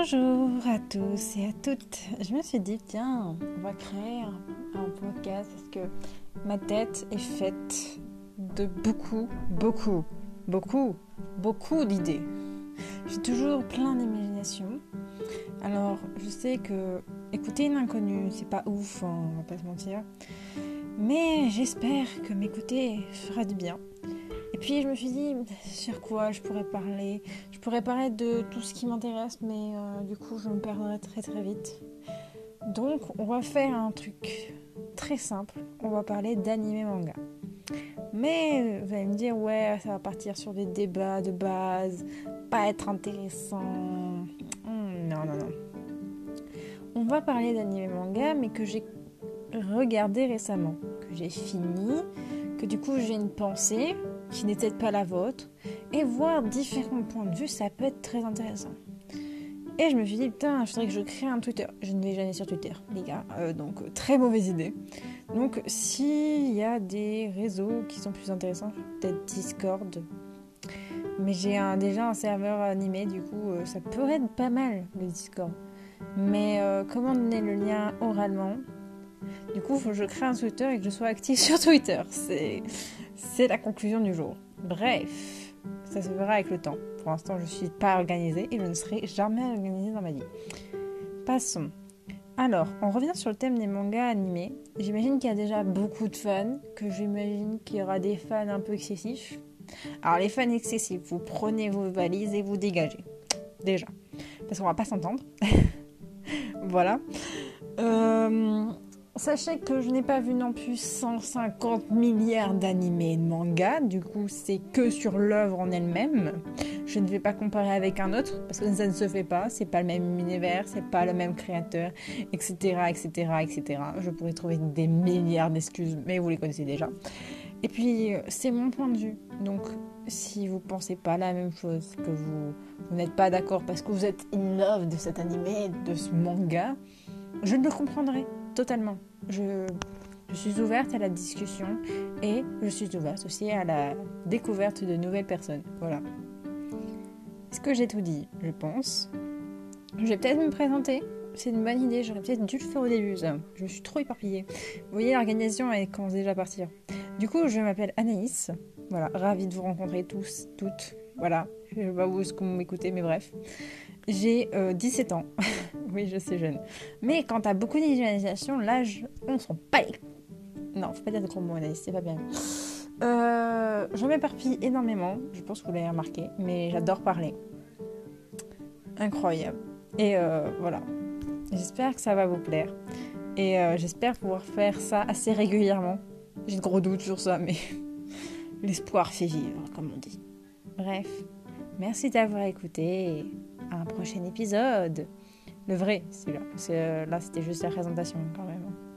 Bonjour à tous et à toutes. Je me suis dit, tiens, on va créer un, podcast parce que ma tête est faite de beaucoup, beaucoup, beaucoup, beaucoup d'idées. J'ai toujours plein d'imagination. Alors, je sais que écouter une inconnue, c'est pas ouf, hein, on va pas se mentir. Mais j'espère que m'écouter fera du bien. Et puis je me suis dit sur quoi je pourrais parler? Je pourrais parler de tout ce qui m'intéresse, mais euh, du coup je me perdrai très très vite. Donc on va faire un truc très simple. On va parler d'anime manga. Mais vous allez me dire ouais ça va partir sur des débats de base, pas être intéressant. Hmm, non non non. On va parler d'anime manga, mais que j'ai regardé récemment, que j'ai fini, que du coup j'ai une pensée qui n'est peut-être pas la vôtre, et voir différents points de vue, ça peut être très intéressant. Et je me suis dit, putain, je voudrais que je crée un Twitter. Je ne vais jamais sur Twitter, les gars. Euh, donc, euh, très mauvaise idée. Donc, s'il y a des réseaux qui sont plus intéressants, peut-être Discord. Mais j'ai déjà un serveur animé, du coup, euh, ça pourrait être pas mal, le Discord. Mais comment donner le lien oralement? Du coup, faut que je crée un Twitter et que je sois active sur Twitter. C'est c'est la conclusion du jour. Bref, ça se verra avec le temps. Pour l'instant, je ne suis pas organisée et je ne serai jamais organisée dans ma vie. Passons. Alors, on revient sur le thème des mangas animés. J'imagine qu'il y a déjà beaucoup de fans, que j'imagine qu'il y aura des fans un peu excessifs. Alors, les fans excessifs, vous prenez vos valises et vous dégagez. Déjà. Parce qu'on va pas s'entendre. voilà. Euh, Sachez que je n'ai pas vu non plus 150 milliards d'animés et de mangas, du coup c'est que sur l'œuvre en elle-même. Je ne vais pas comparer avec un autre parce que ça ne se fait pas, c'est pas le même univers, c'est pas le même créateur, etc., etc., etc. Je pourrais trouver des milliards d'excuses, mais vous les connaissez déjà. Et puis c'est mon point de vue, donc si vous pensez pas la même chose, que vous, n'êtes pas d'accord parce que vous êtes in love de cet animé, de ce manga, je ne le comprendrai totalement. Je, suis ouverte à la discussion et je suis ouverte aussi à la découverte de nouvelles personnes. Voilà. Est-ce que j'ai tout dit? Je pense. Je vais peut-être me présenter. C'est une bonne idée. J'aurais peut-être dû le faire au début. Je suis trop éparpillée. Vous voyez, l'organisation, commence déjà à partir. Du coup, je m'appelle Anaïs. Voilà, ravie de vous rencontrer tous, toutes. Voilà, je sais pas où est-ce que vous m'écoutez, mais bref. J'ai 17 euh, ans. oui, je suis jeune. Mais quand t'as beaucoup d'imagination, l'âge, on s'en pas Non, faut pas dire de gros mots, c'est pas bien. Euh, je m'éparpille énormément, je pense que vous l'avez remarqué, mais j'adore parler. Incroyable. Et euh, voilà. J'espère que ça va vous plaire. Et j'espère pouvoir faire ça assez régulièrement. J'ai de gros doutes sur ça, mais l'espoir fait vivre, comme on dit. Bref, merci d'avoir écouté un prochain épisode. Le vrai, celui-là. Parce que là, c'était juste la présentation quand même.